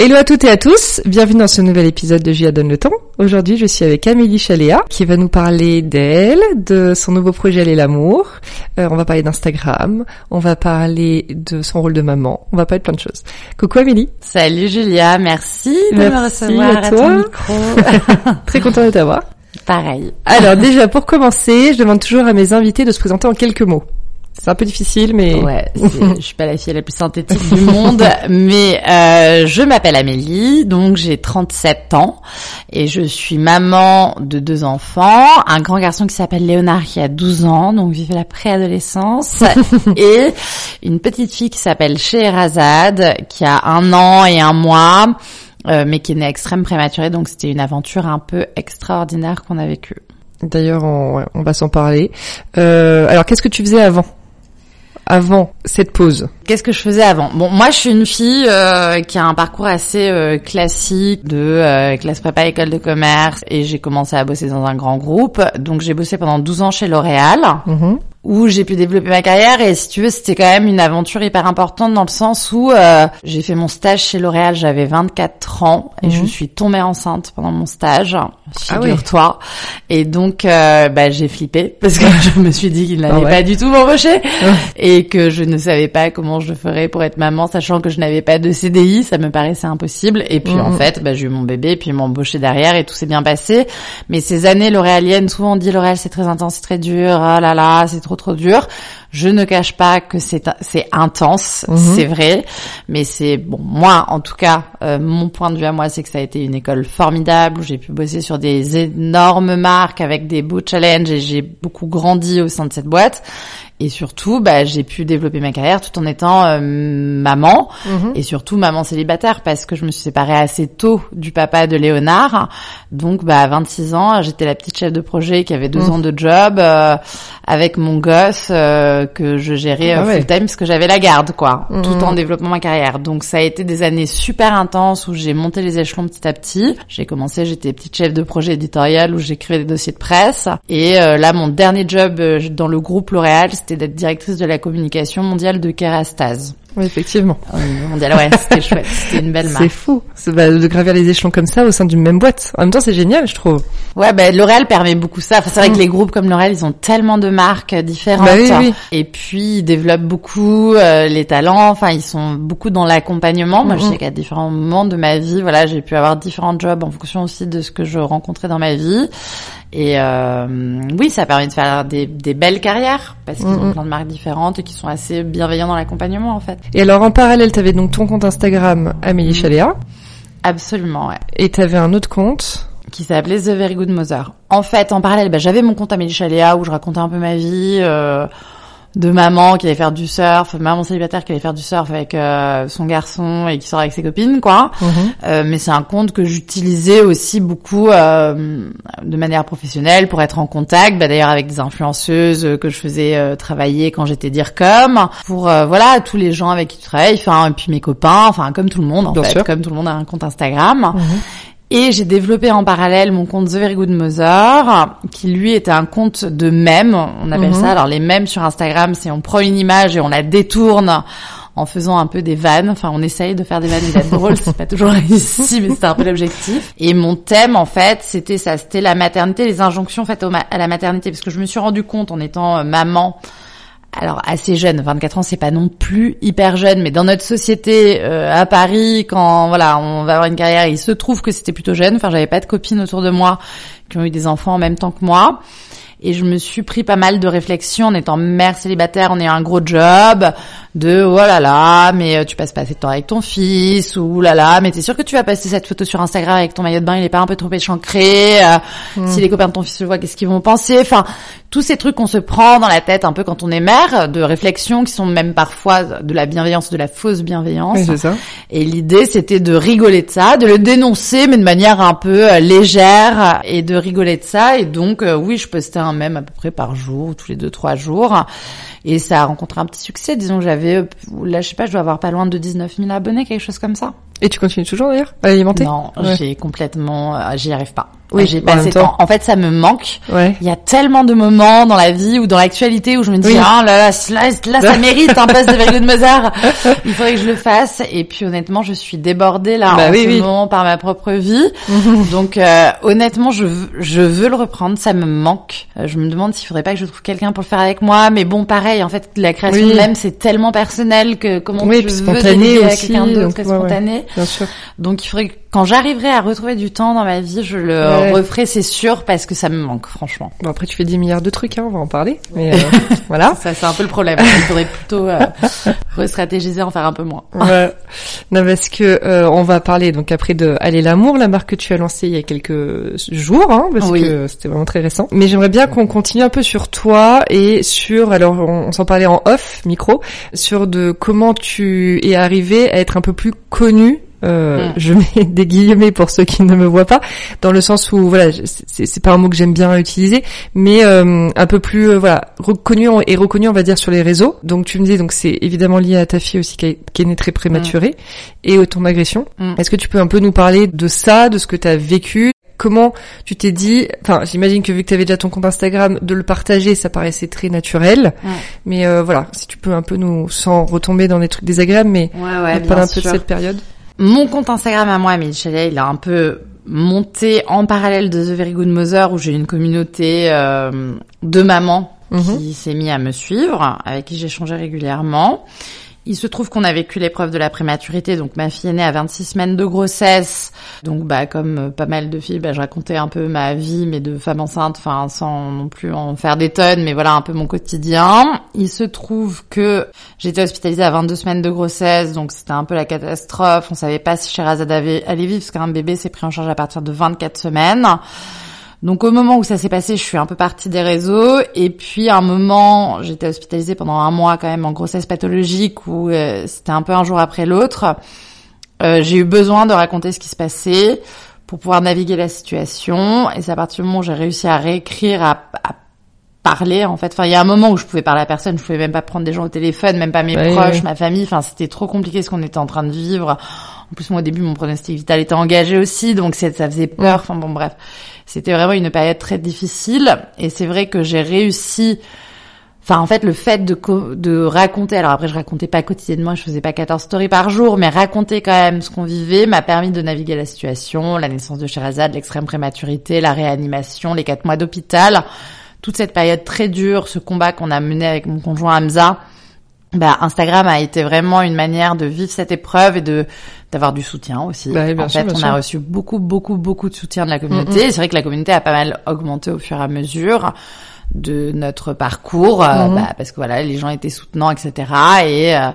Hello à toutes et à tous, bienvenue dans ce nouvel épisode de Julia Donne le temps. Aujourd'hui, je suis avec Amélie Chaléa qui va nous parler d'elle, de son nouveau projet Elle et l'amour. Euh, on va parler d'Instagram, on va parler de son rôle de maman, on va parler de plein de choses. Coucou Amélie. Salut Julia, merci de Merci me recevoir à à, toi. ton micro. Très contente de t'avoir. Pareil. Alors déjà, pour commencer, je demande toujours à mes invités de se présenter en quelques mots. C'est un peu difficile, mais... Ouais, je suis pas la fille la plus synthétique du monde, mais euh, je m'appelle Amélie, donc j'ai 37 ans et je suis maman de deux enfants, un grand garçon qui s'appelle Léonard qui a 12 ans, donc vive la préadolescence, et une petite fille qui s'appelle Scheherazade qui a un an et un mois. euh, mais qui est née extrême prématurée, donc c'était une aventure un peu extraordinaire qu'on a vécue. D'ailleurs, on, on va s'en parler. Euh, alors, qu'est-ce que tu faisais avant? Avant cette pause Qu'est-ce que je faisais avant? Bon, moi, je suis une fille euh, qui a un parcours assez euh, classique de euh, classe prépa, école de commerce, et j'ai commencé à bosser dans un grand groupe. Donc, j'ai bossé pendant 12 ans chez L'Oréal, Mhm. Où j'ai pu développer ma carrière. Et si tu veux, c'était quand même une aventure hyper importante dans le sens où euh, j'ai fait mon stage chez L'Oréal, j'avais 24 ans, et je Mhm. suis tombée enceinte pendant mon stage. Ah. Figure-toi. Et donc, euh, bah, j'ai flippé parce que je me suis dit qu'il n'allait Ah ouais. pas du tout m'embaucher et que je ne savais pas comment je ferais pour être maman, sachant que je n'avais pas de CDI, ça me paraissait impossible. Et puis en Mhm. fait, bah, j'ai eu mon bébé, puis ils m'ont embauché derrière et tout s'est bien passé. Mais ces années l'Oréalienne, souvent on dit L'Oréal c'est très intense, c'est très dur, ah là là, c'est trop trop dur. Je ne cache pas que c'est c'est intense, Mhm. c'est vrai, mais c'est bon moi en tout cas euh, mon point de vue à moi c'est que ça a été une école formidable où j'ai pu bosser sur des énormes marques avec des beaux challenges et j'ai beaucoup grandi au sein de cette boîte et surtout bah j'ai pu développer ma carrière tout en étant euh, maman Mhm. et surtout maman célibataire parce que je me suis séparée assez tôt du papa de Léonard. Donc bah à 26 ans, j'étais la petite chef de projet qui avait deux Mhm. ans de job euh, avec mon gosse euh, que je gérais Ah ouais. full time parce que j'avais la garde quoi, Mhm. tout en développant ma carrière. Donc ça a été des années super intenses où j'ai monté les échelons petit à petit. J'ai commencé, j'étais petite chef de projet éditorial où j'écrivais des dossiers de presse et là mon dernier job dans le groupe L'Oréal, c'était d'être directrice de la communication mondiale de Kerastase. Oui, effectivement. Au niveau mondial, ouais, c'était chouette, c'était une belle C'est marque. fou c'est, bah, de gravir les échelons comme ça au sein d'une même boîte. En même temps, c'est génial, je trouve. Ouais, bah, L'Oréal permet beaucoup ça. Enfin, c'est vrai Mm. que les groupes comme L'Oréal, ils ont tellement de marques euh, différentes. Bah oui, oui. Et puis, ils développent beaucoup euh, les talents. Enfin, ils sont beaucoup dans l'accompagnement. Moi, je Mm, sais qu'à différents moments de ma vie, voilà, j'ai pu avoir différents jobs en fonction aussi de ce que je rencontrais dans ma vie. Et euh, oui, ça permet de faire des, des belles carrières parce qu'ils Mm, ont mm. plein de marques différentes et qui sont assez bienveillants dans l'accompagnement, en fait. Et alors, en parallèle, t'avais donc ton compte Instagram, Amélie Chaléa, Absolument, ouais. et t'avais un autre compte. qui s'appelait The Very Good Mother. En fait, en parallèle, bah, j'avais mon compte Amélie Chaléa où je racontais un peu ma vie euh, de maman qui allait faire du surf, maman célibataire qui allait faire du surf avec euh, son garçon et qui sort avec ses copines, quoi. Mhm. Euh, mais c'est un compte que j'utilisais aussi beaucoup euh, de manière professionnelle pour être en contact, bah, d'ailleurs avec des influenceuses que je faisais euh, travailler quand j'étais DIRCOM, pour euh, voilà tous les gens avec qui tu travailles, enfin et puis mes copains, enfin comme tout le monde en Bien fait, sûr. comme tout le monde a un compte Instagram. Mhm. Et j'ai développé en parallèle mon compte The Very Good Mother, qui lui était un compte de mèmes, on appelle Mhm. ça. Alors les mèmes sur Instagram, c'est on prend une image et on la détourne en faisant un peu des vannes. Enfin, on essaye de faire des vannes et d'être drôle. C'est pas toujours réussi, mais c'était un peu l'objectif. Et mon thème, en fait, c'était ça. C'était la maternité, les injonctions faites à la maternité. Parce que je me suis rendu compte en étant euh, maman alors assez jeune, 24 ans, c'est pas non plus hyper jeune, mais dans notre société euh, à Paris, quand voilà, on va avoir une carrière, il se trouve que c'était plutôt jeune. Enfin, j'avais pas de copines autour de moi qui ont eu des enfants en même temps que moi. Et je me suis pris pas mal de réflexions en étant mère célibataire, en ayant un gros job, de oh là là, mais euh, tu passes pas assez de temps avec ton fils, ou oh là là, mais t'es sûr que tu vas passer cette photo sur Instagram avec ton maillot de bain, il est pas un peu trop échancré, euh, Hmm. si les copains de ton fils le voient, qu'est-ce qu'ils vont penser, enfin, tous ces trucs qu'on se prend dans la tête un peu quand on est mère, de réflexions qui sont même parfois de la bienveillance, de la fausse bienveillance. Oui, ça. Et l'idée, c'était de rigoler de ça, de le dénoncer, mais de manière un peu euh, légère, et de rigoler de ça. Et donc, oui, je postais un mème à peu près par jour, tous les deux, trois jours. Et ça a rencontré un petit succès. Disons que j'avais, là, je sais pas, je dois avoir pas loin de 19 000 abonnés, quelque chose comme ça. Et tu continues toujours d'ailleurs à alimenter? Non, Ouais. j'ai complètement, euh, j'y arrive pas. Oui, j'ai de temps. En fait, ça me manque. Ouais. Il y a tellement de moments dans la vie ou dans l'actualité où je me dis Oui. ah là là, là, là, ça mérite un poste de Virgule de Mozart. Il faudrait que je le fasse. Et puis honnêtement, je suis débordée là Bah en oui, ce oui. moment par ma propre vie. Donc euh, honnêtement, je veux, je veux le reprendre. Ça me manque. Euh, Je me demande s'il faudrait pas que je trouve quelqu'un pour le faire avec moi. Mais bon, pareil. En fait, la création Oui. même c'est tellement personnel que comment puis veux spontané déléguer à aussi, quelqu'un d'autre ouais, ouais. spontané. Bien sûr. Donc il faudrait que quand j'arriverai à retrouver du temps dans ma vie, je le Ouais. referai, c'est sûr, parce que ça me manque, franchement. Bon après tu fais 10 milliards de trucs, hein, on va en parler. Mais euh, voilà. Ça, c'est un peu le problème. Il faudrait plutôt euh, restratégiser, en faire un peu moins. Ouais. Non parce que euh, on va parler donc après de Aller l'amour, la marque que tu as lancée il y a quelques jours, hein, parce Oui. que c'était vraiment très récent. Mais j'aimerais bien qu'on continue un peu sur toi et sur alors on, on s'en parlait en off micro sur de comment tu es arrivé à être un peu plus connu. Euh, Mm. Je mets des guillemets pour ceux qui ne me voient pas, dans le sens où voilà, c'est pas un mot que j'aime bien utiliser, mais euh, un peu plus euh, voilà reconnu et reconnu on va dire sur les réseaux. Donc tu me dis donc c'est évidemment lié à ta fille aussi qui, est- qui est née très prématurée et au ton agression. Mm. Est-ce que tu peux un peu nous parler de ça, de ce que tu as vécu? Comment tu t'es dit Enfin, j'imagine que vu que tu avais déjà ton compte Instagram, de le partager, ça paraissait très naturel. Mais euh, voilà, si tu peux un peu nous, sans retomber dans des trucs désagréables, mais Ouais, ouais, nous parler un peu de cette période. Mon compte Instagram à moi, Amélie Chalet, il a un peu monté en parallèle de The Very Good Mother, où j'ai une communauté euh, de mamans Mhm. qui s'est mis à me suivre, avec qui j'échangeais régulièrement. Il se trouve qu'on a vécu l'épreuve de la prématurité, donc ma fille est née à 26 semaines de grossesse. Donc bah comme euh, pas mal de filles, bah, je racontais un peu ma vie, mais de femme enceinte, enfin sans non plus en faire des tonnes, mais voilà un peu mon quotidien. Il se trouve que j'étais hospitalisée à 22 semaines de grossesse, donc c'était un peu la catastrophe. On savait pas si Sherazade allait vivre, parce qu'un bébé s'est pris en charge à partir de 24 semaines. Donc au moment où ça s'est passé, je suis un peu partie des réseaux et puis à un moment, j'étais hospitalisée pendant un mois quand même en grossesse pathologique où euh, c'était un peu un jour après l'autre. Euh, j'ai eu besoin de raconter ce qui se passait pour pouvoir naviguer la situation et c'est à partir du moment où j'ai réussi à réécrire, à, à parler en fait. Enfin, il y a un moment où je pouvais parler à personne, je pouvais même pas prendre des gens au téléphone, même pas mes Ouais, proches, ouais. ma famille. Enfin, c'était trop compliqué ce qu'on était en train de vivre. En plus, moi au début, mon pronostic vital était engagé aussi, donc ça faisait peur. Enfin bon, bref, c'était vraiment une période très difficile. Et c'est vrai que j'ai réussi. Enfin, en fait, le fait de, de raconter, alors après, je racontais pas quotidiennement, je faisais pas 14 stories par jour, mais raconter quand même ce qu'on vivait m'a permis de naviguer la situation, la naissance de Sherazade, l'extrême prématurité, la réanimation, les quatre mois d'hôpital, toute cette période très dure, ce combat qu'on a mené avec mon conjoint Hamza. Bah, Instagram a été vraiment une manière de vivre cette épreuve et de d'avoir du soutien aussi. Bah en sûr, fait, on sûr. a reçu beaucoup, beaucoup, beaucoup de soutien de la communauté. C'est vrai que la communauté a pas mal augmenté au fur et à mesure de notre parcours, euh, Mhm. bah, parce que voilà, les gens étaient soutenants, etc. Et euh,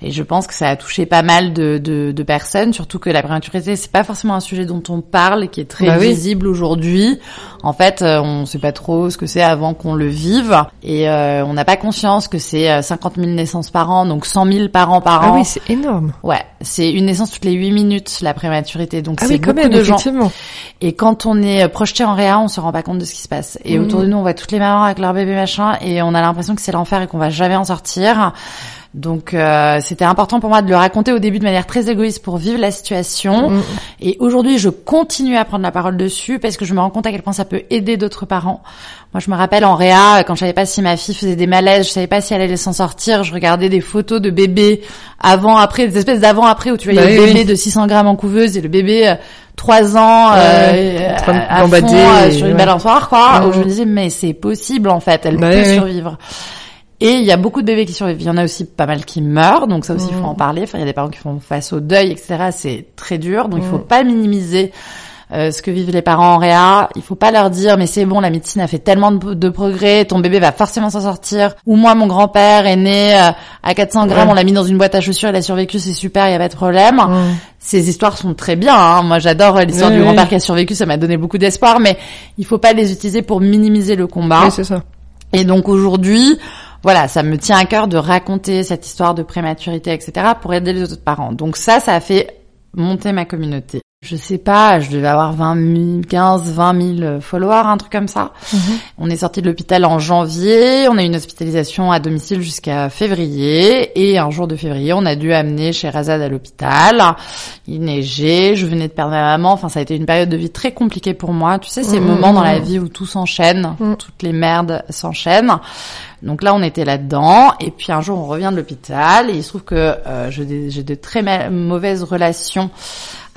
et je pense que ça a touché pas mal de, de, de personnes, surtout que la prématurité, c'est pas forcément un sujet dont on parle et qui est très Bah oui. visible aujourd'hui. En fait, euh, on sait pas trop ce que c'est avant qu'on le vive, et euh, on n'a pas conscience que c'est euh, 50 000 naissances par an, donc 100 000 parents par Ah an. oui, c'est énorme. Ouais, c'est une naissance toutes les 8 minutes la prématurité, donc Ah c'est oui, beaucoup même, de gens. Et quand on est euh, projeté en réa, on se rend pas compte de ce qui se passe. Et Mhm. autour de nous, on voit toutes les mamans avec leur bébé machin, et on a l'impression que c'est l'enfer et qu'on va jamais en sortir. Donc euh, c'était important pour moi de le raconter au début de manière très égoïste pour vivre la situation. Mm. Et aujourd'hui, je continue à prendre la parole dessus parce que je me rends compte à quel point ça peut aider d'autres parents. Moi, je me rappelle en réa, quand je savais pas si ma fille faisait des malaises, je savais pas si elle allait s'en sortir, je regardais des photos de bébés avant, après, des espèces d'avant, après, où tu voyais Bah le oui, bébé oui. de 600 grammes en couveuse et le bébé 3 ans Ouais, euh, en train de à- fond, euh, et- sur une balançoire, quoi, où je me disais, mais c'est possible, en fait, elle Bah peut survivre. Et il y a beaucoup de bébés qui survivent. Il y en a aussi pas mal qui meurent, donc ça aussi il faut Mhm. en parler. Enfin, il y a des parents qui font face au deuil, etc. C'est très dur, donc il faut Mhm. pas minimiser euh, ce que vivent les parents en réa. Il faut pas leur dire mais c'est bon, la médecine a fait tellement de, de progrès, ton bébé va forcément s'en sortir. Ou moi, mon grand-père est né euh, à 400 grammes, Ouais. on l'a mis dans une boîte à chaussures, il a survécu, c'est super, il y a pas de problème. Ces histoires sont très bien. Hein. Moi, j'adore l'histoire Oui, du oui. grand-père qui a survécu, ça m'a donné beaucoup d'espoir, mais il faut pas les utiliser pour minimiser le combat. Oui, c'est ça. Et donc aujourd'hui, voilà, ça me tient à cœur de raconter cette histoire de prématurité, etc., pour aider les autres parents. Donc ça, ça a fait monter ma communauté. Je sais pas, je devais avoir 20 000, 15, 20 000 followers, un truc comme ça. On est sorti de l'hôpital en janvier, on a eu une hospitalisation à domicile jusqu'à février, et un jour de février, on a dû amener Sherazade à l'hôpital. Il neigeait, je venais de perdre ma maman, enfin ça a été une période de vie très compliquée pour moi. Tu sais, ces Mhm. moments dans la vie où tout s'enchaîne, Mhm. toutes les merdes s'enchaînent. Donc là, on était là-dedans, et puis un jour, on revient de l'hôpital, et il se trouve que euh, j'ai de très ma- mauvaises relations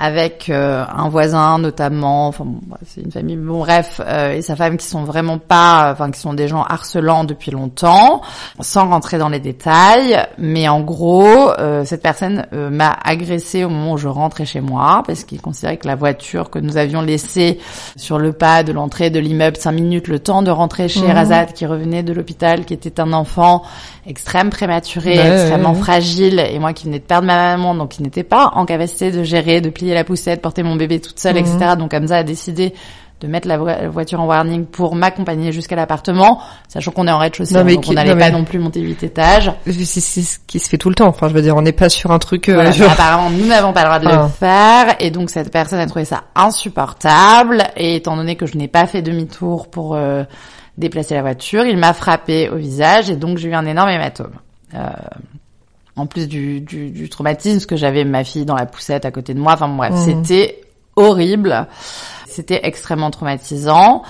avec euh, un voisin notamment, enfin bon, c'est une famille, bon bref, euh, et sa femme qui sont vraiment pas, enfin qui sont des gens harcelants depuis longtemps, sans rentrer dans les détails, mais en gros, euh, cette personne m'a agressée au moment où je rentrais chez moi, parce qu'il considérait que la voiture que nous avions laissée sur le pas de l'entrée de l'immeuble, cinq minutes, le temps de rentrer chez Mhm. Razad qui revenait de l'hôpital, qui était un enfant extrême prématuré, Ouais, extrêmement ouais, ouais. fragile, et moi qui venais de perdre ma maman, donc qui n'était pas en capacité de gérer, de plier la poussette, porter mon bébé toute seule, Mhm. etc. Donc Hamza a décidé de mettre la, vo- la voiture en warning pour m'accompagner jusqu'à l'appartement, sachant qu'on est en rez-de-chaussée, hein, donc qui- on n'allait pas mais- non plus monter huit étages. C'est ce qui se fait tout le temps. Enfin, je veux dire, on n'est pas sur un truc. euh, Voilà, genre- mais apparemment, nous n'avons pas le droit de Ah. le faire, et donc cette personne a trouvé ça insupportable, et étant donné que je n'ai pas fait demi-tour pour euh, déplacer la voiture, il m'a frappé au visage, et donc j'ai eu un énorme hématome. Euh, en plus du, du, du traumatisme, parce que j'avais ma fille dans la poussette à côté de moi, enfin bref, Mhm. c'était horrible, c'était extrêmement traumatisant.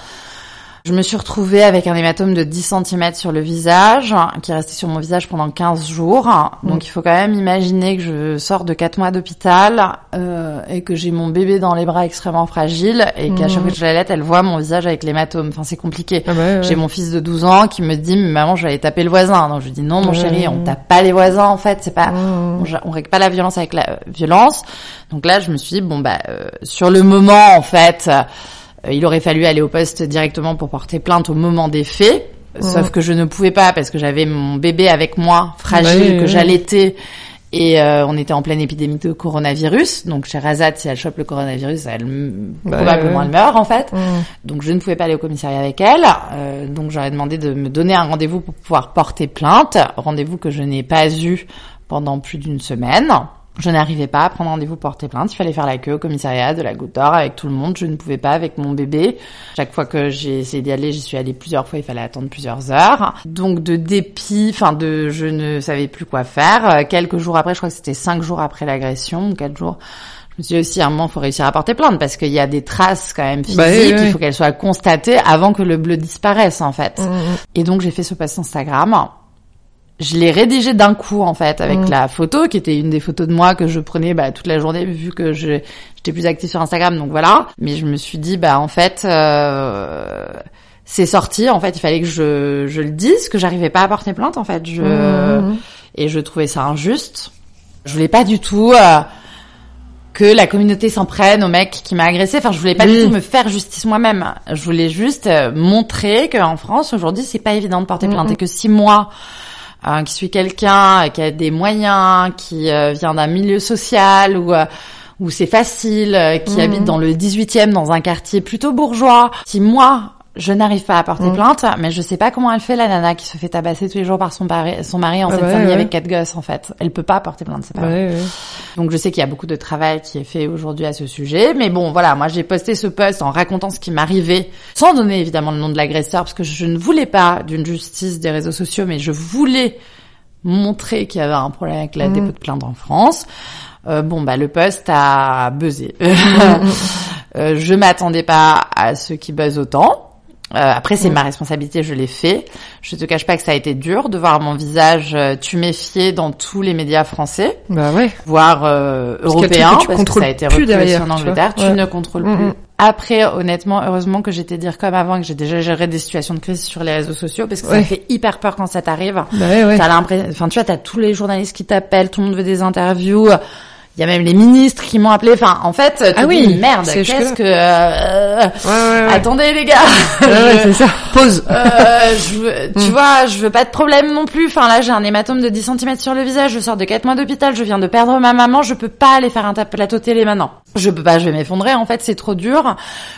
Je me suis retrouvée avec un hématome de 10 cm sur le visage, qui est resté sur mon visage pendant 15 jours. Donc il faut quand même imaginer que je sors de 4 mois d'hôpital euh, et que j'ai mon bébé dans les bras extrêmement fragile et qu'à chaque fois que je l'allaite, elle voit mon visage avec l'hématome. Enfin, c'est compliqué. Ah bah ouais, ouais. J'ai mon fils de 12 ans qui me dit mais maman je vais aller taper le voisin. Donc je lui dis non mon chéri on tape pas les voisins en fait c'est pas Mmh. on, on règle pas la violence avec la euh, violence. Donc là je me suis dit bon bah euh, sur le moment en fait euh, il aurait fallu aller au poste directement pour porter plainte au moment des faits. Sauf que je ne pouvais pas parce que j'avais mon bébé avec moi fragile Ouais, que j'allaitais et euh, on était en pleine épidémie de coronavirus. Donc chez Razat si elle chope le coronavirus elle Bah, probablement elle meurt en fait. Mm. Donc je ne pouvais pas aller au commissariat avec elle. Euh, donc j'aurais demandé de me donner un rendez-vous pour pouvoir porter plainte. Rendez-vous que je n'ai pas eu pendant plus d'une semaine. Je n'arrivais pas à prendre rendez-vous pour porter plainte. Il fallait faire la queue au commissariat de la Goutte d'Or avec tout le monde. Je ne pouvais pas avec mon bébé. Chaque fois que j'ai essayé d'y aller, j'y suis allée plusieurs fois. Il fallait attendre plusieurs heures. Donc de dépit, enfin de, je ne savais plus quoi faire. Euh, Quelques jours après, je crois que c'était cinq jours après l'agression, quatre jours. Je me suis dit aussi, à un moment, faut réussir à porter plainte parce qu'il y a des traces quand même physiques. Bah oui, oui. Il faut qu'elles soient constatées avant que le bleu disparaisse, en fait. Mm. Et donc, j'ai fait ce post Instagram. Je l'ai rédigé d'un coup, en fait, avec Mm. la photo, qui était une des photos de moi que je prenais bah, toute la journée, vu que j'étais plus active sur Instagram, donc voilà. Mais je me suis dit, bah en fait, euh, c'est sorti. En fait, il fallait que je, je le dise, que j'arrivais pas à porter plainte, en fait. Je, Mm. et je trouvais ça injuste. Je voulais pas du tout euh, que la communauté s'en prenne au mec qui m'a agressé. Enfin, je voulais pas du tout me faire justice moi-même. Je voulais juste euh, montrer qu'en France aujourd'hui, c'est pas évident de porter plainte et que si moi euh, qui suis quelqu'un qui a des moyens, qui euh, vient d'un milieu social ou euh, où c'est facile, euh, qui Mhm. habite dans le 18e dans un quartier plutôt bourgeois, si moi je n'arrive pas à porter Mhm. plainte, mais je sais pas comment elle fait la nana qui se fait tabasser tous les jours par son mari, son mari en Ah cette bah famille ouais. avec quatre gosses en fait. Elle peut pas porter plainte, c'est pas vrai. Ouais. Donc je sais qu'il y a beaucoup de travail qui est fait aujourd'hui à ce sujet, mais bon voilà, moi j'ai posté ce post en racontant ce qui m'arrivait, sans donner évidemment le nom de l'agresseur, parce que je ne voulais pas d'une justice des réseaux sociaux, mais je voulais montrer qu'il y avait un problème avec la Mhm. dépôt de plainte en France. Euh, bon bah le post a buzzé. Euh, je m'attendais pas à ce qui buzz autant. Euh, après, c'est Mm. ma responsabilité, je l'ai fait. Je te cache pas que ça a été dur de voir mon visage euh, tuméfié dans tous les médias français Bah ouais. voire euh, Parce qu'il y a le truc européen, que tu parce que ça a été repris en Angleterre, tu Ouais. ne contrôles Mm, plus mm. après, honnêtement, heureusement que j'étais dire comme avant, que j'ai déjà géré des situations de crise sur les réseaux sociaux, parce que Ouais. ça fait hyper peur quand ça t'arrive. Bah ouais, ouais. T'as l'impression, enfin, tu vois, t'as tous les journalistes qui t'appellent, tout le monde veut des interviews. Il y a même les ministres qui m'ont appelé. Enfin, en fait, tu Ah te oui, dis, merde, qu'est-ce que... euh, Ouais, ouais, ouais. Attendez les gars, Ouais, c'est ça. Pause. euh, je veux, tu Mm. vois, je veux pas de problème non plus. Enfin là, j'ai un hématome de 10 cm sur le visage. Je sors de 4 mois d'hôpital. Je viens de perdre ma maman. Je peux pas aller faire un plateau télé maintenant. Je peux pas. Je vais m'effondrer. En fait, c'est trop dur.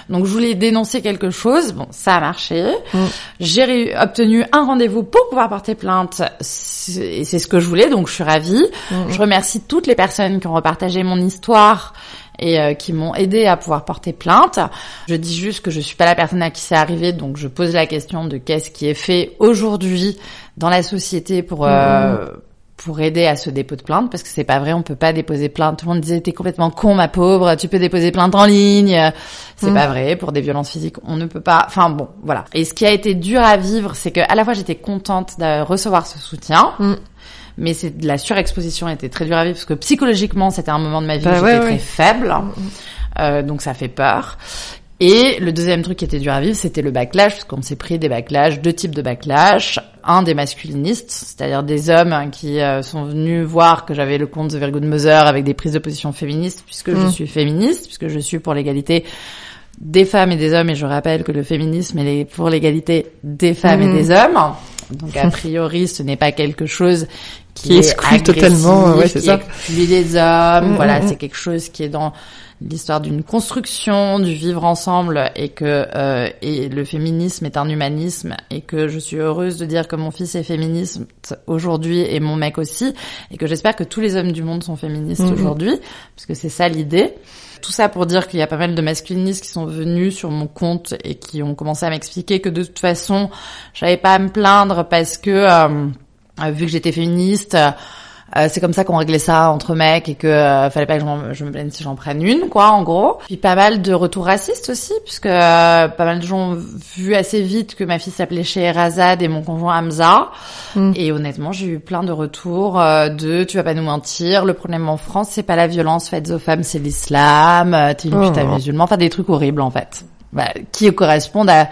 Donc, je voulais dénoncer quelque chose. Bon, ça a marché. Mm. J'ai obtenu un rendez-vous pour pouvoir porter plainte. Et c'est ce que je voulais. Donc, je suis ravie. Mm. Je remercie toutes les personnes qui ont repartagé mon histoire et euh, qui m'ont aidé à pouvoir porter plainte. Je dis juste que je suis pas la personne à qui c'est arrivé, donc je pose la question de qu'est-ce qui est fait aujourd'hui dans la société pour euh, pour aider à ce dépôt de plainte parce que c'est pas vrai, on peut pas déposer plainte. Tout le monde disait t'es complètement con ma pauvre, tu peux déposer plainte en ligne. C'est Mm. pas vrai pour des violences physiques, on ne peut pas. Enfin bon, voilà. Et ce qui a été dur à vivre, c'est que à la fois j'étais contente de recevoir ce soutien. Mm. Mais c'est de la surexposition était très dur à vivre parce que psychologiquement c'était un moment de ma vie Bah où ouais, j'étais ouais. très faible, Euh, donc ça fait peur. Et le deuxième truc qui était dur à vivre, c'était le backlash, parce qu'on s'est pris des backlash, deux types de backlash. Un des masculinistes, c'est-à-dire des hommes qui euh, sont venus voir que j'avais le compte The Very Good Mother avec des prises de position féministes, puisque je Mm. suis féministe, puisque je suis pour l'égalité des femmes et des hommes, et je rappelle que le féminisme est pour l'égalité des femmes et des hommes. Donc a priori, ce n'est pas quelque chose qui, Qui est exclut totalement, ouais, c'est qui ça. exclut les hommes. Voilà, c'est quelque chose qui est dans l'histoire d'une construction, du vivre ensemble, et que euh, et le féminisme est un humanisme, et que je suis heureuse de dire que mon fils est féministe aujourd'hui et mon mec aussi, et que j'espère que tous les hommes du monde sont féministes Mhm. aujourd'hui, parce que c'est ça l'idée. Tout ça pour dire qu'il y a pas mal de masculinistes qui sont venus sur mon compte et qui ont commencé à m'expliquer que de toute façon, j'avais pas à me plaindre parce que euh, euh, vu que j'étais féministe, euh, c'est comme ça qu'on réglait ça entre mecs et que euh, fallait pas que je, me plaigne si j'en prenne une, quoi, en gros. Puis pas mal de retours racistes aussi, puisque euh, pas mal de gens ont vu assez vite que ma fille s'appelait Scheherazade et mon conjoint Hamza. Mm. Et honnêtement, j'ai eu plein de retours euh, de tu vas pas nous mentir, le problème en France c'est pas la violence faite aux femmes, c'est l'islam, euh, t'es une Oh. putain musulman, enfin des trucs horribles en fait, bah, qui correspondent à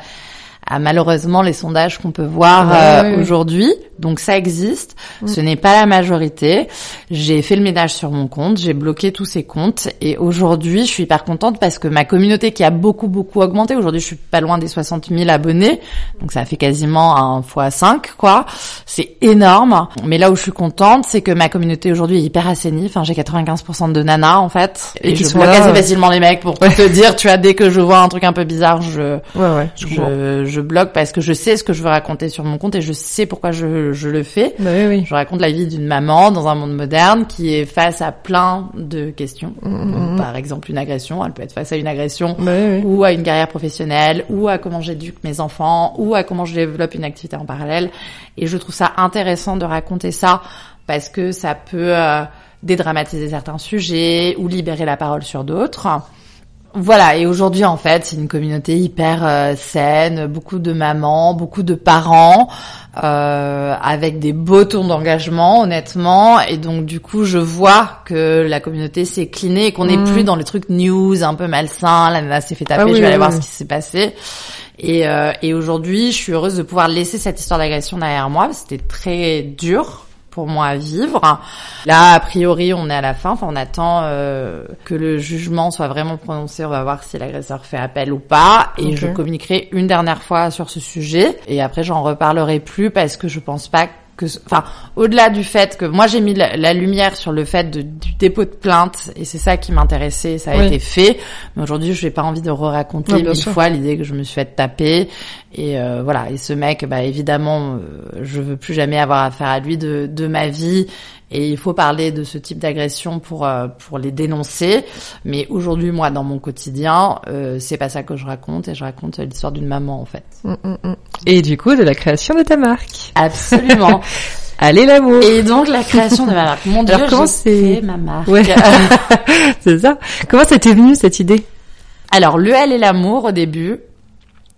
à malheureusement les sondages qu'on peut voir Ouais, euh, aujourd'hui. Donc ça existe. Mm. Ce n'est pas la majorité. J'ai fait le ménage sur mon compte, j'ai bloqué tous ces comptes et aujourd'hui, je suis hyper contente parce que ma communauté qui a beaucoup beaucoup augmenté, aujourd'hui je suis pas loin des 60 000 abonnés, donc ça fait quasiment un fois 5 quoi. C'est énorme. Mais là où je suis contente, c'est que ma communauté aujourd'hui est hyper assainie. Enfin, j'ai 95% de nanas en fait Et et, je bloque assez euh, facilement les mecs pour te dire, tu vois, dès que je vois un truc un peu bizarre, je Ouais. Je je, je bloque parce que je sais ce que je veux raconter sur mon compte et je sais pourquoi je, je le fais. Bah oui, oui. Je raconte la vie d'une maman dans un monde moderne qui est face à plein de questions. Mhm. Par exemple, une agression, elle peut être face à une agression Bah oui. ou à une carrière professionnelle ou à comment j'éduque mes enfants ou à comment je développe une activité en parallèle. Et je trouve ça intéressant de raconter ça parce que ça peut euh, dédramatiser certains sujets ou libérer la parole sur d'autres. Voilà, et aujourd'hui en fait, c'est une communauté hyper euh, saine, beaucoup de mamans, beaucoup de parents, euh, avec des beaux tours d'engagement, honnêtement. Et donc du coup, je vois que la communauté s'est clinée et qu'on n'est Mhm. plus dans les trucs news un peu malsains. La nana s'est fait taper, Ah oui, je vais aller oui, voir ce qui s'est passé. Et, euh, et aujourd'hui, je suis heureuse de pouvoir laisser cette histoire d'agression derrière moi. C'était très dur pour moi à vivre. Là, a priori, on est à la fin. Enfin, on attend euh, que le jugement soit vraiment prononcé. On va voir si l'agresseur fait appel ou pas. Et je communiquerai une dernière fois sur ce sujet. Et après, j'en reparlerai plus parce que je pense pas que, enfin, au-delà du fait que moi j'ai mis la, la lumière sur le fait de- du dépôt de plainte et c'est ça qui m'intéressait, ça a Oui. été fait. Mais aujourd'hui, je n'ai pas envie de re-raconter mille sûr. fois l'idée que je me suis fait taper et euh, voilà. Et ce mec, bah évidemment, euh, je veux plus jamais avoir affaire à lui de, de ma vie. Et il faut parler de ce type d'agression pour euh, pour les dénoncer. Mais aujourd'hui, moi, dans mon quotidien, euh, c'est pas ça que je raconte et je raconte l'histoire d'une maman en fait. Mm, mm, mm. Et du coup, de la création de ta marque. Absolument. Allez l'amour. et donc la création de ma marque. Mon Dieu, Alors, comment j'ai c'est- créé ma marque. Ouais. c'est ça. Comment ça t'est venu cette idée? Alors le L et l'amour au début,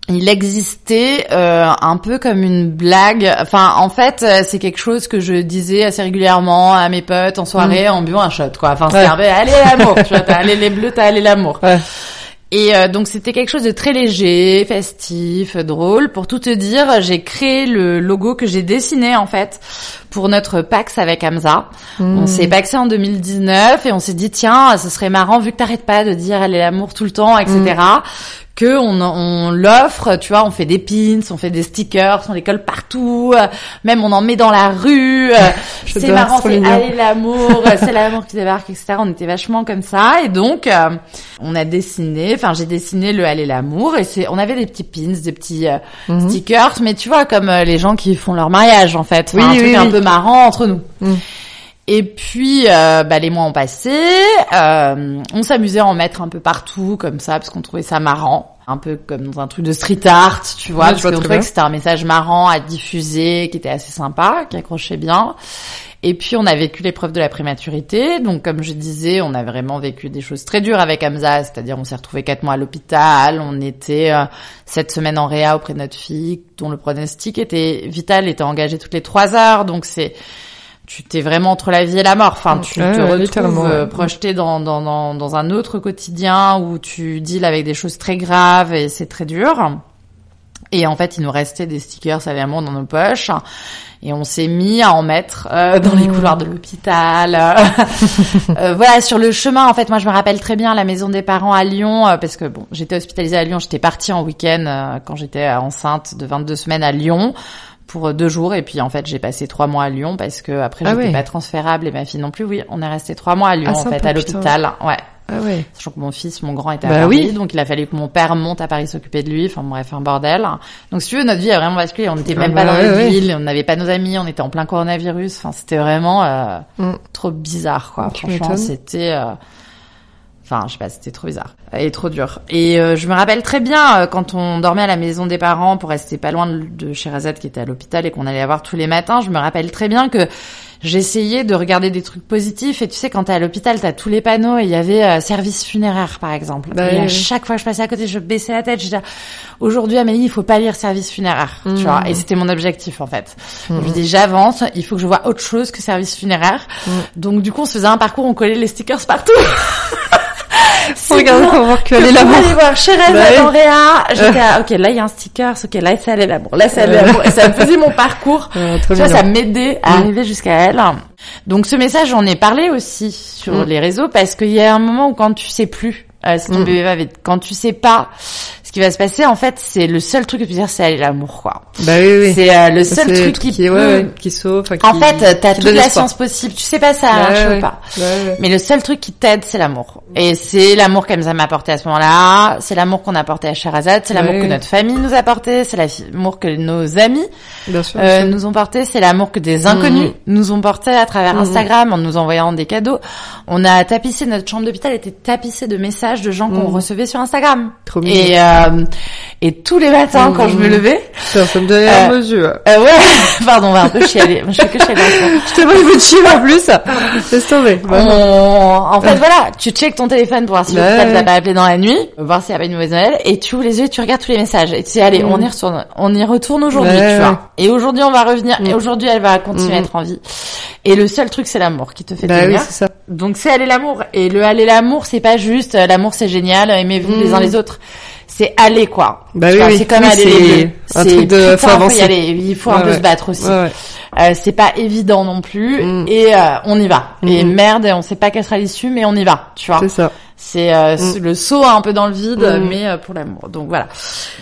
il existait euh, un peu comme une blague. Enfin, en fait, euh, c'est quelque chose que je disais assez régulièrement à mes potes en soirée en buvant un shot, quoi. Enfin, c'était Ouais. un peu allez l'amour. tu vois, t'as allez les bleus, t'as allez l'amour. Ouais. Et euh, donc c'était quelque chose de très léger, festif, drôle. Pour tout te dire, j'ai créé le logo que j'ai dessiné en fait pour notre Pax avec Hamza. Hmm. On s'est paxé en 2019 et on s'est dit tiens, ce serait marrant vu que t'arrêtes pas de dire elle est l'amour tout le temps, etc. Que on, on l'offre, tu vois, on fait des pins, on fait des stickers, on les colle partout, euh, même on en met dans la rue. euh, c'est marrant, c'est allez l'amour, euh, c'est l'amour qui débarque, etc. On était vachement comme ça et donc euh, on a dessiné, enfin j'ai dessiné le allez l'amour et c'est, on avait des petits pins, des petits euh, Mhm. stickers, mais tu vois comme euh, les gens qui font leur mariage en fait, Enfin, Oui, un truc oui, un oui. peu marrant entre nous. Mhm. Et puis, euh, bah, les mois ont passé. euh, on s'amusait à en mettre un peu partout, comme ça, parce qu'on trouvait ça marrant. Un peu comme dans un truc de street art, tu vois, parce qu'on trouvait que c'était un message marrant à diffuser, qui était assez sympa, qui accrochait bien. Et puis, on a vécu l'épreuve de la prématurité. Donc, comme je disais, on a vraiment vécu des choses très dures avec Hamza. C'est-à-dire, on s'est retrouvé quatre mois à l'hôpital. On était euh, sept semaines en réa auprès de notre fille, dont le pronostic était vital, était engagé toutes les trois heures. Donc, c'est tu t'es vraiment entre la vie et la mort. Enfin, tu Ouais, te retrouves euh, projeté dans, dans, dans, dans un autre quotidien où tu deals avec des choses très graves et c'est très dur. Et en fait, il nous restait des stickers saviamment dans nos poches. Et on s'est mis à en mettre euh, dans les Mmh. couloirs de l'hôpital. Euh, voilà, sur le chemin, en fait, moi je me rappelle très bien la maison des parents à Lyon, euh, parce que bon, j'étais hospitalisée à Lyon, j'étais partie en week-end euh, quand j'étais enceinte de 22 semaines à Lyon pour euh, deux jours, et puis en fait j'ai passé trois mois à Lyon parce que après Ah j'étais pas transférable et ma fille non plus. Oui, on est resté trois mois à Lyon Ah, en sympa, fait à l'hôpital. Ouais. Ah ouais. Sachant que mon fils, mon grand était à Bah Paris, oui. donc il a fallu que mon père monte à Paris s'occuper de lui. Enfin bref, un bordel. Donc si tu veux, notre vie a vraiment basculé. On n'était Ah même bah pas dans ouais, notre ouais. ville, on n'avait pas nos amis, on était en plein coronavirus. Enfin, c'était vraiment euh, Mm. trop bizarre, quoi. Tu Franchement, c'était... euh, Enfin, je sais pas, c'était trop bizarre et trop dur. Et euh, je me rappelle très bien euh, quand on dormait à la maison des parents pour rester pas loin de, de Sherazade qui était à l'hôpital et qu'on allait la voir tous les matins. Je me rappelle très bien que j'essayais de regarder des trucs positifs et tu sais quand t'es à l'hôpital t'as tous les panneaux et il y avait euh, service funéraire par exemple. Bah et oui, à oui. chaque fois que je passais à côté, je baissais la tête. Je disais aujourd'hui Amélie, il faut pas lire service funéraire, Mmh. tu vois. Et c'était mon objectif en fait. Je me dis j'avance, il faut que je vois autre chose que service funéraire. Mmh. Donc du coup on se faisait un parcours, on collait les stickers partout. Regarde, on va voir que Que pour l'amour. aller voir Bah réa, j'étais à, ok, là il y a un sticker, ok, là c'est aller l'amour, là c'est l'amour, et ça me faisait mon parcours. Ouais, Tu vois, ça m'aidait à Mm. arriver jusqu'à elle. Donc ce message, j'en ai parlé aussi sur Mm. les réseaux parce qu'il y a un moment où quand tu sais plus euh, si ton bébé va vite, quand tu sais pas ce qui va se passer, en fait, c'est le seul truc que tu peux dire, c'est l'amour, quoi. Bah oui, oui. C'est euh, le seul truc qui, qui, peut... ouais, qui sauve. En fait, t'as toute la science possible. Tu sais pas ça Ouais, marche ouais. ou pas. Ouais. Mais le seul truc qui t'aide, c'est l'amour. Et c'est l'amour qu'Amza m'a apporté à ce moment-là, c'est l'amour qu'on a apporté à Sherazade, c'est l'amour que notre famille nous a apporté, c'est l'amour que nos amis Bien sûr. euh, bien sûr. nous ont porté, c'est l'amour que des inconnus nous ont porté à travers Mhm. Instagram en nous envoyant des cadeaux. On a tapissé, notre chambre d'hôpital était tapissée de messages de gens qu'on Mhm. recevait sur Instagram. Trop. Et, euh, et tous les matins, quand je me Mhm. levais, Putain, ça me donnait euh, la mesure. euh, ouais, pardon, on va un peu chialer. Je fais que chialer. Je te vois le bout de chine en plus. Laisse tomber. On- En fait, voilà, tu checkes ton téléphone pour voir si Ouais, ouais. t'a pas appelé dans la nuit, voir s'il y a pas une mauvaise nouvelle, et tu ouvres les yeux, et tu regardes tous les messages, et tu dis, allez, Mm. on y retourne, on y retourne aujourd'hui, Ouais, tu vois. Et aujourd'hui, on va revenir, et Mm. aujourd'hui, elle va continuer à Mm. être en vie. Et le seul truc, c'est l'amour qui te fait bah oui, tenir. c'est ça. Donc c'est aller l'amour. Et le aller l'amour, c'est pas juste euh, l'amour c'est génial, aimez-vous Mm. les uns les autres. C'est aller quoi. Bah oui. C'est comme Oui, aller c'est les deux. un truc de- putain, faut faut avancer. y aller. Il faut un peu ouais. se battre aussi. Ouais, ouais. Euh, c'est pas évident non plus. Mm. Et euh, on y va. Et Mhm. merde, on sait pas quelle sera l'issue, mais on y va. Tu vois. C'est ça. C'est euh, Mm. le saut un peu dans le vide, Mm. mais euh, pour l'amour. Donc voilà.